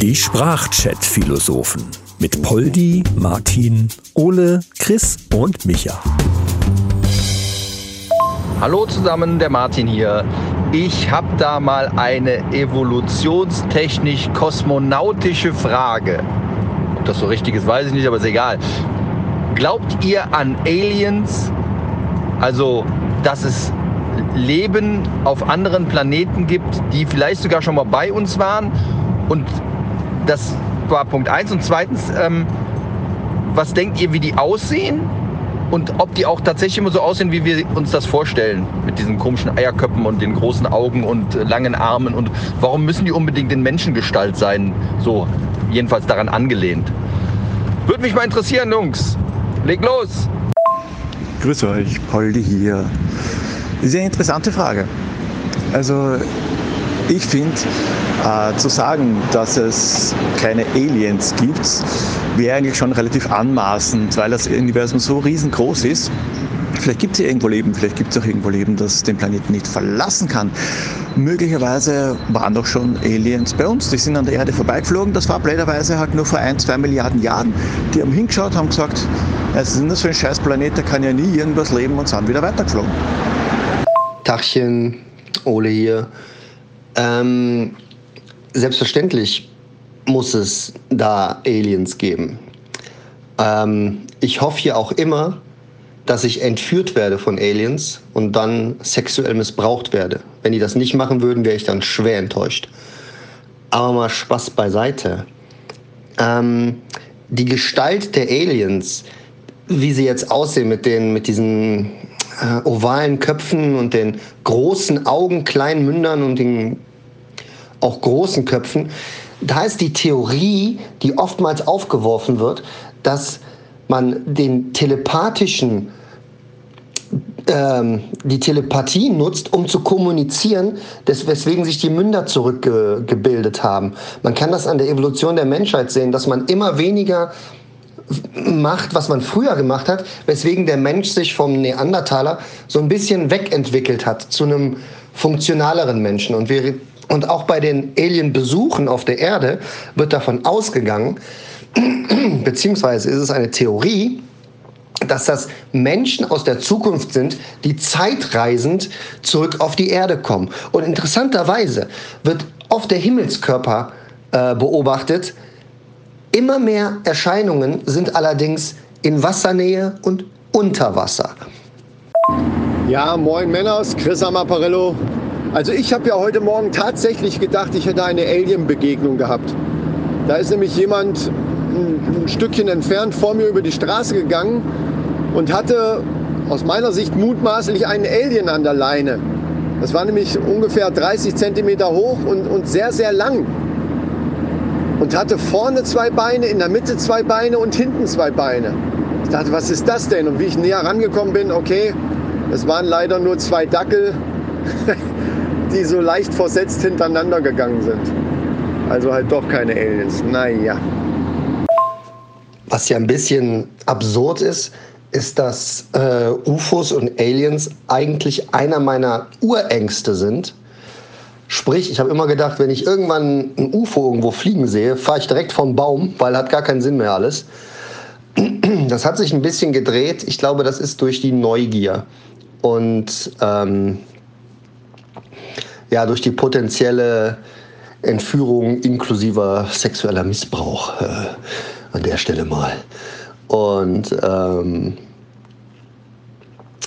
Die Sprachchat-Philosophen mit Poldi, Martin, Ole, Chris und Micha. Hallo zusammen, der Martin hier. Ich habe da mal eine evolutionstechnisch-kosmonautische Frage. Ob das so richtig ist, weiß ich nicht, aber ist egal. Glaubt ihr an Aliens? Also, dass es Leben auf anderen Planeten gibt, die vielleicht sogar schon mal bei uns waren? Und das war Punkt 1. Und zweitens, ähm, was denkt ihr, wie die aussehen? Und ob die auch tatsächlich immer so aussehen, wie wir uns das vorstellen, mit diesen komischen Eierköpfen und den großen Augen und äh, langen Armen. Und warum müssen die unbedingt in Menschengestalt sein? So, jedenfalls daran angelehnt. Würde mich mal interessieren, Jungs. Leg los! Grüß euch, Poldi hier. Das ist eine interessante Frage. Also ich finde, äh, zu sagen, dass es keine Aliens gibt, wäre eigentlich schon relativ anmaßend, weil das Universum so riesengroß ist. Vielleicht gibt es hier irgendwo Leben, vielleicht gibt es auch irgendwo Leben, das den Planeten nicht verlassen kann. Möglicherweise waren doch schon Aliens bei uns. Die sind an der Erde vorbeigeflogen. Das war blöderweise halt nur vor ein, zwei Milliarden Jahren. Die haben hingeschaut, haben gesagt, es ist nur so ein scheiß Planet, da kann ja nie irgendwas leben und sind wieder weitergeflogen. Tachchen, Ole hier. Ähm, selbstverständlich muss es da Aliens geben. Ähm, ich hoffe ja auch immer, dass ich entführt werde von Aliens und dann sexuell missbraucht werde. Wenn die das nicht machen würden, wäre ich dann schwer enttäuscht. Aber mal Spaß beiseite. Ähm, die Gestalt der Aliens, wie sie jetzt aussehen mit, den, mit diesen äh, ovalen Köpfen und den großen Augen, kleinen Mündern und den auch großen Köpfen, da ist die Theorie, die oftmals aufgeworfen wird, dass man den telepathischen ähm, die Telepathie nutzt, um zu kommunizieren, des, weswegen sich die Münder zurückgebildet haben. Man kann das an der Evolution der Menschheit sehen, dass man immer weniger macht, was man früher gemacht hat, weswegen der Mensch sich vom Neandertaler so ein bisschen wegentwickelt hat zu einem funktionaleren Menschen. Und wir und auch bei den Alien-Besuchen auf der Erde wird davon ausgegangen, beziehungsweise ist es eine Theorie, dass das Menschen aus der Zukunft sind, die zeitreisend zurück auf die Erde kommen. Und interessanterweise wird oft der Himmelskörper äh, beobachtet. Immer mehr Erscheinungen sind allerdings in Wassernähe und unter Wasser. Ja, moin Männers, Chris Amaparello. Also ich habe ja heute Morgen tatsächlich gedacht, ich hätte eine Alien-Begegnung gehabt. Da ist nämlich jemand ein, ein Stückchen entfernt vor mir über die Straße gegangen und hatte aus meiner Sicht mutmaßlich einen Alien an der Leine. Das war nämlich ungefähr 30 Zentimeter hoch und, und sehr, sehr lang. Und hatte vorne zwei Beine, in der Mitte zwei Beine und hinten zwei Beine. Ich dachte, was ist das denn? Und wie ich näher rangekommen bin, okay, es waren leider nur zwei Dackel. die so leicht versetzt hintereinander gegangen sind. Also halt doch keine Aliens. Naja. Was ja ein bisschen absurd ist, ist, dass äh, UFOs und Aliens eigentlich einer meiner Urängste sind. Sprich, ich habe immer gedacht, wenn ich irgendwann ein UFO irgendwo fliegen sehe, fahre ich direkt vom Baum, weil hat gar keinen Sinn mehr alles. Das hat sich ein bisschen gedreht. Ich glaube, das ist durch die Neugier. Und ähm, ja, durch die potenzielle Entführung inklusiver sexueller Missbrauch äh, an der Stelle mal. Und ähm,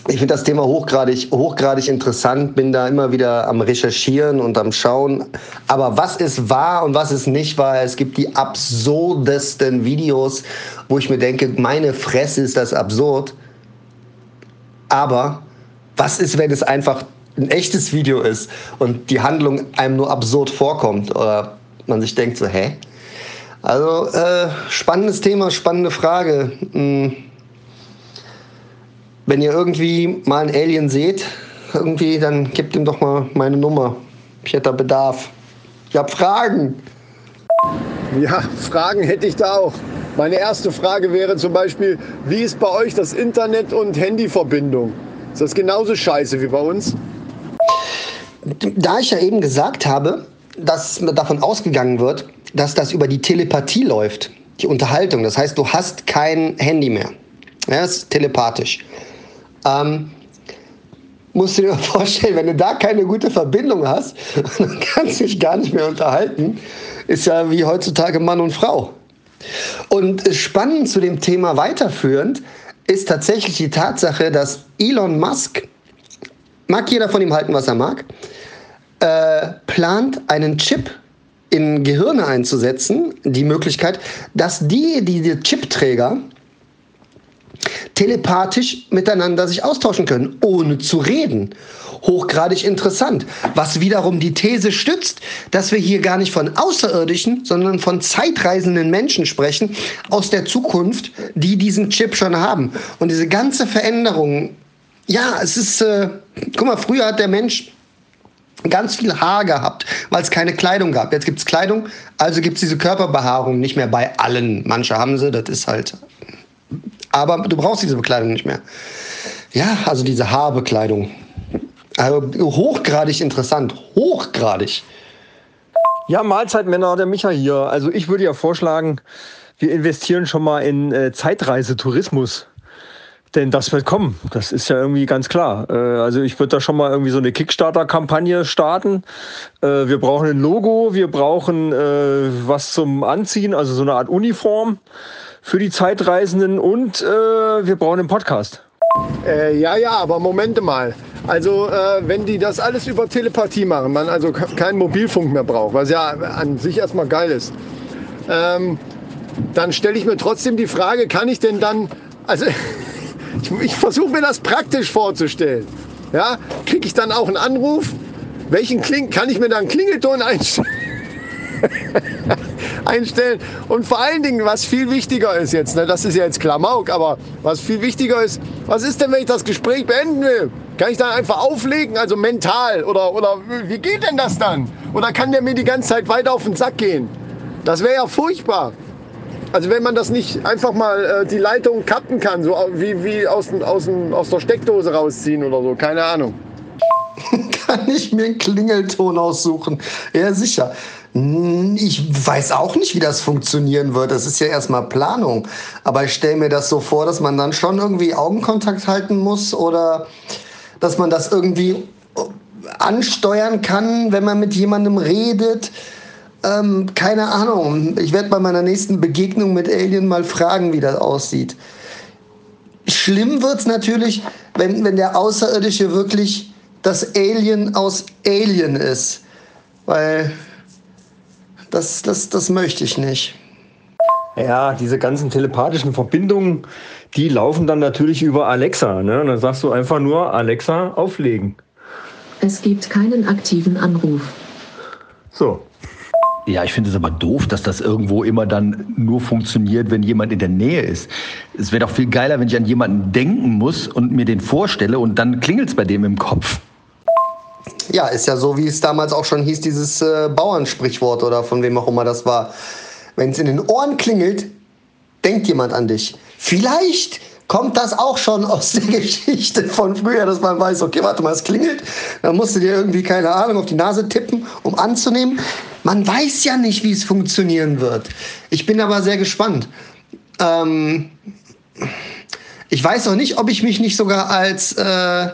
ich finde das Thema hochgradig, hochgradig interessant, bin da immer wieder am Recherchieren und am Schauen. Aber was ist wahr und was ist nicht wahr? Es gibt die absurdesten Videos, wo ich mir denke, meine Fresse ist das absurd. Aber was ist, wenn es einfach ein echtes Video ist und die Handlung einem nur absurd vorkommt oder man sich denkt so, hä? Also äh, spannendes Thema, spannende Frage. Hm. Wenn ihr irgendwie mal einen Alien seht, irgendwie, dann gebt ihm doch mal meine Nummer. Ich hätte da Bedarf. Ich habe Fragen. Ja, Fragen hätte ich da auch. Meine erste Frage wäre zum Beispiel, wie ist bei euch das Internet- und Handyverbindung? Ist das genauso scheiße wie bei uns? da ich ja eben gesagt habe, dass davon ausgegangen wird, dass das über die Telepathie läuft, die Unterhaltung. Das heißt, du hast kein Handy mehr. Ja, das ist telepathisch. Ähm, musst du dir vorstellen, wenn du da keine gute Verbindung hast, dann kannst du dich gar nicht mehr unterhalten. Ist ja wie heutzutage Mann und Frau. Und spannend zu dem Thema weiterführend ist tatsächlich die Tatsache, dass Elon Musk, mag jeder von ihm halten, was er mag, äh, plant einen Chip in Gehirne einzusetzen, die Möglichkeit, dass die, die, die Chipträger telepathisch miteinander sich austauschen können, ohne zu reden. Hochgradig interessant, was wiederum die These stützt, dass wir hier gar nicht von Außerirdischen, sondern von zeitreisenden Menschen sprechen aus der Zukunft, die diesen Chip schon haben. Und diese ganze Veränderung, ja, es ist, äh, guck mal, früher hat der Mensch ganz viel Haar gehabt, weil es keine Kleidung gab. Jetzt gibt es Kleidung, also gibt es diese Körperbehaarung nicht mehr bei allen. Manche haben sie, das ist halt. Aber du brauchst diese Bekleidung nicht mehr. Ja, also diese Haarbekleidung. Also hochgradig interessant, hochgradig. Ja, Mahlzeitmänner, der Micha hier. Also ich würde ja vorschlagen, wir investieren schon mal in äh, Zeitreisetourismus. Denn das wird kommen. Das ist ja irgendwie ganz klar. Äh, also ich würde da schon mal irgendwie so eine Kickstarter-Kampagne starten. Äh, wir brauchen ein Logo, wir brauchen äh, was zum Anziehen, also so eine Art Uniform für die Zeitreisenden und äh, wir brauchen einen Podcast. Äh, ja, ja, aber Momente mal. Also äh, wenn die das alles über Telepathie machen, man also keinen Mobilfunk mehr braucht, was ja an sich erstmal geil ist, ähm, dann stelle ich mir trotzdem die Frage, kann ich denn dann, also ich, ich versuche mir das praktisch vorzustellen. Ja, kriege ich dann auch einen Anruf? Welchen Kling kann ich mir dann Klingelton einstellen? einstellen. Und vor allen Dingen, was viel wichtiger ist jetzt, ne, das ist ja jetzt Klamauk, aber was viel wichtiger ist, was ist denn, wenn ich das Gespräch beenden will? Kann ich dann einfach auflegen, also mental? Oder, oder wie geht denn das dann? Oder kann der mir die ganze Zeit weiter auf den Sack gehen? Das wäre ja furchtbar. Also wenn man das nicht einfach mal äh, die Leitung cutten kann, so wie, wie aus, aus, aus der Steckdose rausziehen oder so, keine Ahnung. kann ich mir einen Klingelton aussuchen? Ja, sicher. Hm, ich weiß auch nicht, wie das funktionieren wird. Das ist ja erstmal Planung. Aber ich stelle mir das so vor, dass man dann schon irgendwie Augenkontakt halten muss oder dass man das irgendwie ansteuern kann, wenn man mit jemandem redet. Ähm, keine Ahnung. Ich werde bei meiner nächsten Begegnung mit Alien mal fragen, wie das aussieht. Schlimm wird es natürlich, wenn, wenn der Außerirdische wirklich das Alien aus Alien ist. Weil das, das, das möchte ich nicht. Ja, diese ganzen telepathischen Verbindungen, die laufen dann natürlich über Alexa. Ne? Und dann sagst du einfach nur Alexa auflegen. Es gibt keinen aktiven Anruf. So. Ja, ich finde es aber doof, dass das irgendwo immer dann nur funktioniert, wenn jemand in der Nähe ist. Es wäre doch viel geiler, wenn ich an jemanden denken muss und mir den vorstelle und dann klingelt es bei dem im Kopf. Ja, ist ja so, wie es damals auch schon hieß, dieses äh, Bauernsprichwort oder von wem auch immer das war. Wenn es in den Ohren klingelt, denkt jemand an dich. Vielleicht kommt das auch schon aus der Geschichte von früher, dass man weiß, okay, warte mal, es klingelt. Dann musst du dir irgendwie, keine Ahnung, auf die Nase tippen, um anzunehmen. Man weiß ja nicht, wie es funktionieren wird. Ich bin aber sehr gespannt. Ähm, ich weiß auch nicht, ob ich mich nicht sogar als äh,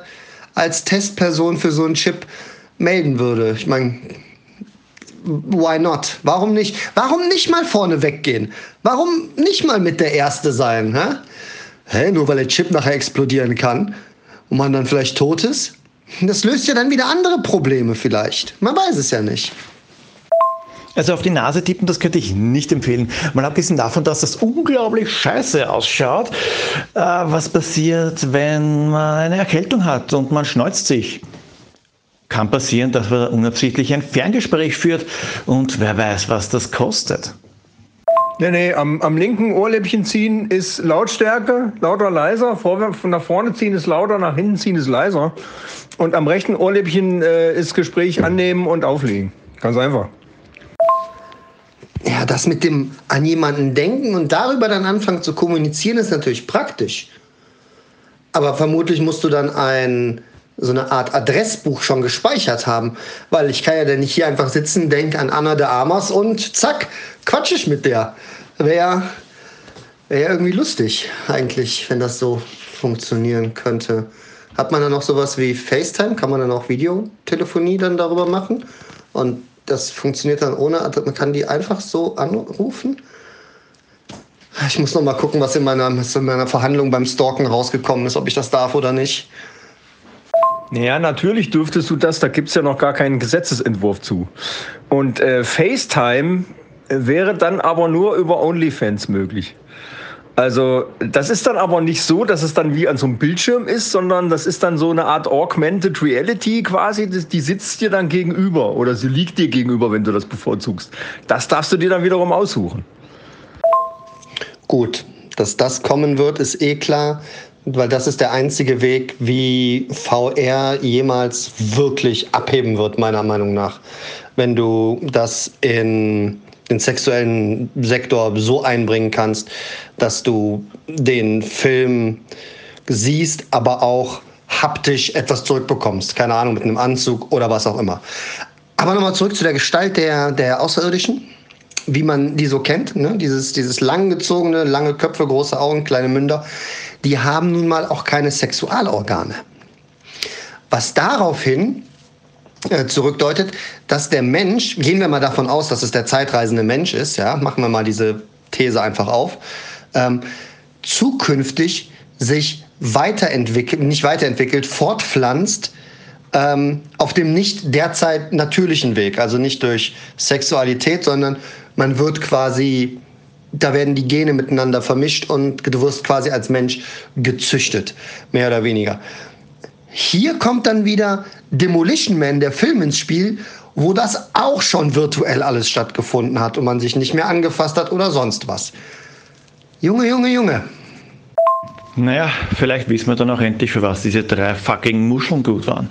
als Testperson für so einen Chip melden würde. Ich meine, why not? Warum nicht? Warum nicht mal vorne weggehen? Warum nicht mal mit der Erste sein? Hä? Hä? Nur weil der Chip nachher explodieren kann und man dann vielleicht tot ist? Das löst ja dann wieder andere Probleme vielleicht. Man weiß es ja nicht. Also auf die Nase tippen, das könnte ich nicht empfehlen. Mal abgesehen davon, dass das unglaublich scheiße ausschaut. Äh, was passiert, wenn man eine Erkältung hat und man schneuzt sich? Kann passieren, dass man unabsichtlich ein Ferngespräch führt und wer weiß, was das kostet. Nee, nee, am, am linken Ohrläppchen ziehen ist Lautstärke, lauter, leiser. Vorwärts, von nach vorne ziehen ist lauter, nach hinten ziehen ist leiser. Und am rechten Ohrläppchen äh, ist Gespräch annehmen und auflegen. Ganz einfach ja, das mit dem an jemanden denken und darüber dann anfangen zu kommunizieren, ist natürlich praktisch. Aber vermutlich musst du dann ein so eine Art Adressbuch schon gespeichert haben. Weil ich kann ja dann nicht hier einfach sitzen, denke an Anna de Amas und zack, quatsch ich mit der. Wäre wär irgendwie lustig eigentlich, wenn das so funktionieren könnte. Hat man dann noch sowas wie FaceTime? Kann man dann auch Videotelefonie dann darüber machen? Und das funktioniert dann ohne, man kann die einfach so anrufen? Ich muss noch mal gucken, was in meiner, in meiner Verhandlung beim Stalken rausgekommen ist, ob ich das darf oder nicht. Ja, natürlich dürftest du das. Da gibt es ja noch gar keinen Gesetzesentwurf zu. Und äh, FaceTime wäre dann aber nur über OnlyFans möglich. Also das ist dann aber nicht so, dass es dann wie an so einem Bildschirm ist, sondern das ist dann so eine Art Augmented Reality quasi. Die sitzt dir dann gegenüber oder sie liegt dir gegenüber, wenn du das bevorzugst. Das darfst du dir dann wiederum aussuchen. Gut, dass das kommen wird, ist eh klar, weil das ist der einzige Weg, wie VR jemals wirklich abheben wird, meiner Meinung nach. Wenn du das in den sexuellen Sektor so einbringen kannst, dass du den Film siehst, aber auch haptisch etwas zurückbekommst. Keine Ahnung, mit einem Anzug oder was auch immer. Aber nochmal zurück zu der Gestalt der, der Außerirdischen, wie man die so kennt. Ne? Dieses, dieses langgezogene, lange Köpfe, große Augen, kleine Münder. Die haben nun mal auch keine Sexualorgane. Was daraufhin zurückdeutet, dass der Mensch, gehen wir mal davon aus, dass es der zeitreisende Mensch ist, ja, machen wir mal diese These einfach auf, ähm, zukünftig sich weiterentwickelt, nicht weiterentwickelt, fortpflanzt ähm, auf dem nicht derzeit natürlichen Weg, also nicht durch Sexualität, sondern man wird quasi, da werden die Gene miteinander vermischt und du wirst quasi als Mensch gezüchtet, mehr oder weniger. Hier kommt dann wieder Demolition Man, der Film ins Spiel, wo das auch schon virtuell alles stattgefunden hat und man sich nicht mehr angefasst hat oder sonst was. Junge, Junge, Junge. Naja, vielleicht wissen wir dann auch endlich, für was diese drei fucking Muscheln gut waren.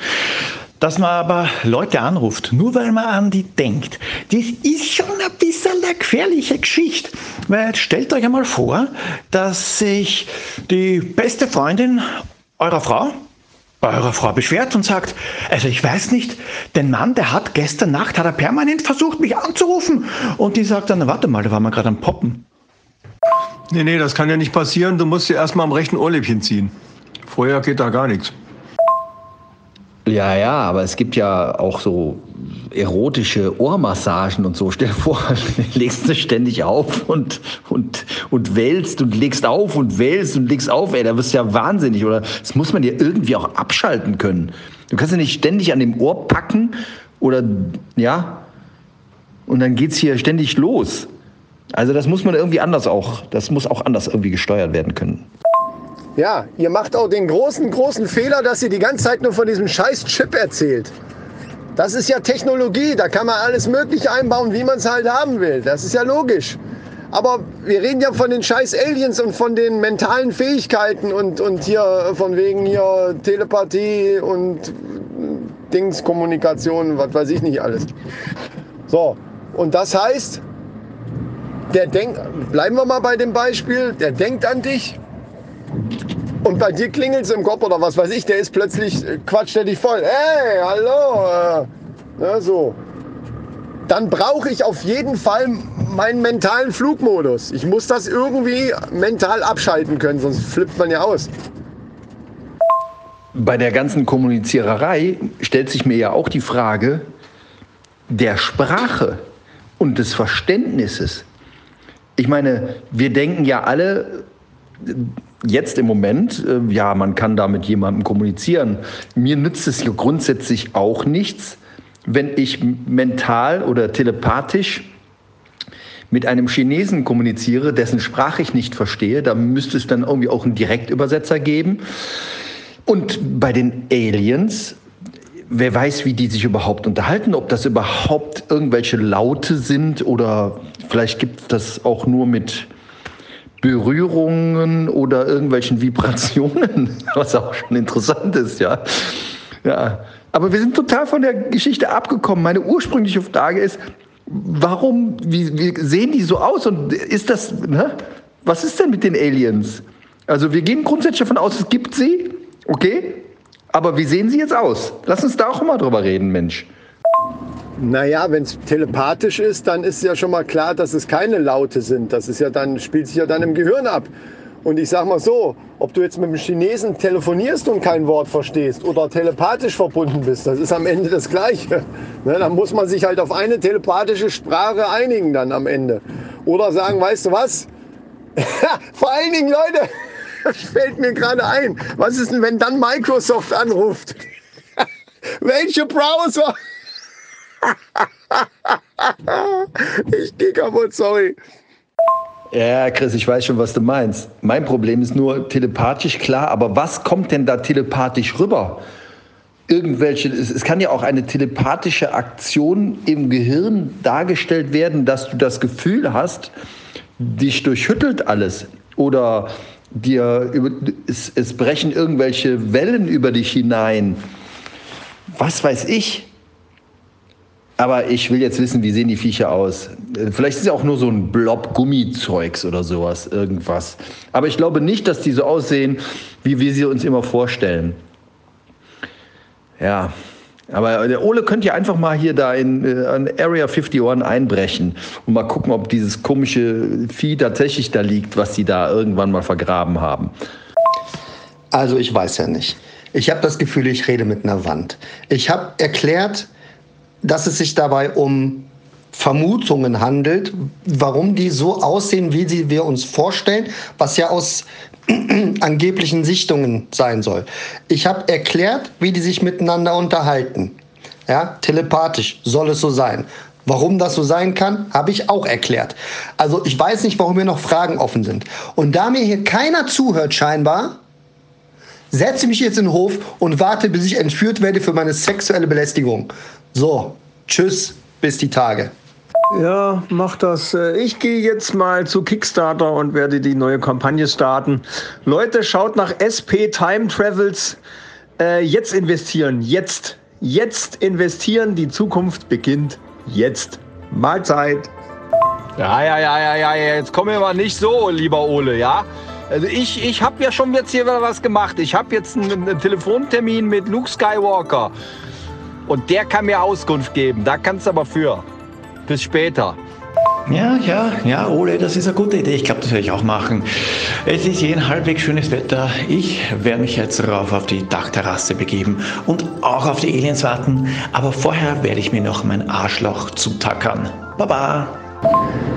Dass man aber Leute anruft, nur weil man an die denkt, das ist schon ein bisschen eine gefährliche Geschichte. Weil stellt euch einmal vor, dass sich die beste Freundin eurer Frau bei eurer Frau beschwert und sagt, also ich weiß nicht, den Mann, der hat gestern Nacht, hat er permanent versucht, mich anzurufen. Und die sagt dann, warte mal, da waren wir gerade am Poppen. Nee, nee, das kann ja nicht passieren. Du musst dir erstmal am rechten Ohrläppchen ziehen. Vorher geht da gar nichts. Ja, ja, aber es gibt ja auch so erotische Ohrmassagen und so. Stell dir vor, legst du ständig auf und, und, und wälzt und legst auf und wälzt und legst auf. Ey, da wirst du ja wahnsinnig. Oder das muss man dir irgendwie auch abschalten können. Du kannst ja nicht ständig an dem Ohr packen oder, ja, und dann geht's hier ständig los. Also das muss man irgendwie anders auch, das muss auch anders irgendwie gesteuert werden können. Ja, ihr macht auch den großen, großen Fehler, dass ihr die ganze Zeit nur von diesem scheiß Chip erzählt. Das ist ja Technologie, da kann man alles Mögliche einbauen, wie man es halt haben will. Das ist ja logisch. Aber wir reden ja von den scheiß Aliens und von den mentalen Fähigkeiten und, und hier von wegen hier Telepathie und Dingskommunikation, was weiß ich nicht alles. So, und das heißt, der denkt, bleiben wir mal bei dem Beispiel, der denkt an dich, und bei dir klingelt es im Kopf oder was weiß ich, der ist plötzlich, äh, quatscht er dich voll. Hey, hallo. Äh, ja, so. Dann brauche ich auf jeden Fall meinen mentalen Flugmodus. Ich muss das irgendwie mental abschalten können, sonst flippt man ja aus. Bei der ganzen Kommuniziererei stellt sich mir ja auch die Frage der Sprache und des Verständnisses. Ich meine, wir denken ja alle, jetzt im Moment, äh, ja, man kann da mit jemandem kommunizieren. Mir nützt es ja grundsätzlich auch nichts, wenn ich mental oder telepathisch mit einem Chinesen kommuniziere, dessen Sprache ich nicht verstehe. Da müsste es dann irgendwie auch einen Direktübersetzer geben. Und bei den Aliens, wer weiß, wie die sich überhaupt unterhalten, ob das überhaupt irgendwelche Laute sind oder vielleicht gibt es das auch nur mit Berührungen oder irgendwelchen Vibrationen, was auch schon interessant ist, ja. Ja. Aber wir sind total von der Geschichte abgekommen. Meine ursprüngliche Frage ist, warum, wie, wie sehen die so aus und ist das, ne? was ist denn mit den Aliens? Also wir gehen grundsätzlich davon aus, es gibt sie, okay? Aber wie sehen Sie jetzt aus? Lass uns da auch mal drüber reden, Mensch. Naja, wenn es telepathisch ist, dann ist ja schon mal klar, dass es keine Laute sind. Das ist ja dann, spielt sich ja dann im Gehirn ab. Und ich sag mal so, ob du jetzt mit dem Chinesen telefonierst und kein Wort verstehst oder telepathisch verbunden bist, das ist am Ende das Gleiche. Ne, dann muss man sich halt auf eine telepathische Sprache einigen dann am Ende. Oder sagen, weißt du was? Vor allen Dingen, Leute, fällt mir gerade ein, was ist denn, wenn dann Microsoft anruft? Welche Browser? ich gehe kaputt, sorry. Ja, Chris, ich weiß schon, was du meinst. Mein Problem ist nur telepathisch, klar, aber was kommt denn da telepathisch rüber? Irgendwelche, es, es kann ja auch eine telepathische Aktion im Gehirn dargestellt werden, dass du das Gefühl hast, dich durchschüttelt alles. Oder dir, es, es brechen irgendwelche Wellen über dich hinein. Was weiß ich? Aber ich will jetzt wissen, wie sehen die Viecher aus? Vielleicht ist ja auch nur so ein Blob Gummizeugs oder sowas, irgendwas. Aber ich glaube nicht, dass die so aussehen, wie wir sie uns immer vorstellen. Ja, aber der Ole könnte ja einfach mal hier da in, äh, in Area 51 einbrechen und mal gucken, ob dieses komische Vieh tatsächlich da liegt, was sie da irgendwann mal vergraben haben. Also ich weiß ja nicht. Ich habe das Gefühl, ich rede mit einer Wand. Ich habe erklärt, dass es sich dabei um Vermutungen handelt, warum die so aussehen, wie sie wir uns vorstellen, was ja aus angeblichen Sichtungen sein soll. Ich habe erklärt, wie die sich miteinander unterhalten. Ja, telepathisch soll es so sein. Warum das so sein kann, habe ich auch erklärt. Also ich weiß nicht, warum hier noch Fragen offen sind. Und da mir hier keiner zuhört scheinbar, setze mich jetzt in den Hof und warte, bis ich entführt werde für meine sexuelle Belästigung. So, tschüss, bis die Tage. Ja, mach das. Äh, ich gehe jetzt mal zu Kickstarter und werde die neue Kampagne starten. Leute, schaut nach SP Time Travels. Äh, jetzt investieren, jetzt. Jetzt investieren. Die Zukunft beginnt jetzt. Mahlzeit. Ja, ja, ja, ja, ja, jetzt komm mir mal nicht so, lieber Ole, ja? Also ich, ich habe ja schon jetzt hier was gemacht. Ich habe jetzt einen, einen Telefontermin mit Luke Skywalker. Und der kann mir Auskunft geben. Da kannst du aber für. Bis später. Ja, ja, ja, Ole, das ist eine gute Idee. Ich glaube, das werde ich auch machen. Es ist jeden halbwegs schönes Wetter. Ich werde mich jetzt rauf auf die Dachterrasse begeben und auch auf die Aliens warten. Aber vorher werde ich mir noch mein Arschloch zutackern. Baba!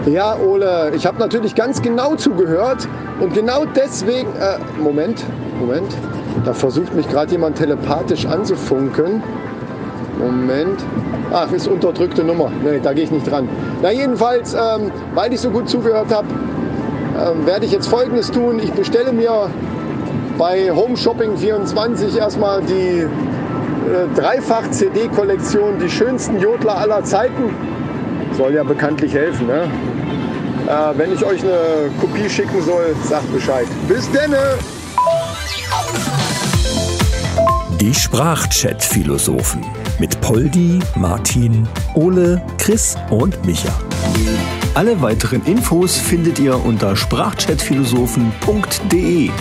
Ja, Ole, ich habe natürlich ganz genau zugehört und genau deswegen. Äh, Moment, Moment. Da versucht mich gerade jemand telepathisch anzufunken. Moment. Ach, ist unterdrückte Nummer. Nee, da gehe ich nicht dran. Na, jedenfalls, ähm, weil ich so gut zugehört habe, ähm, werde ich jetzt Folgendes tun. Ich bestelle mir bei Home Shopping 24 erstmal die äh, Dreifach-CD-Kollektion Die schönsten Jodler aller Zeiten. Soll ja bekanntlich helfen, ne? Äh, wenn ich euch eine Kopie schicken soll, sagt Bescheid. Bis denne! Die Sprachchat-Philosophen mit Poldi, Martin, Ole, Chris und Micha. Alle weiteren Infos findet ihr unter sprachchatphilosophen.de.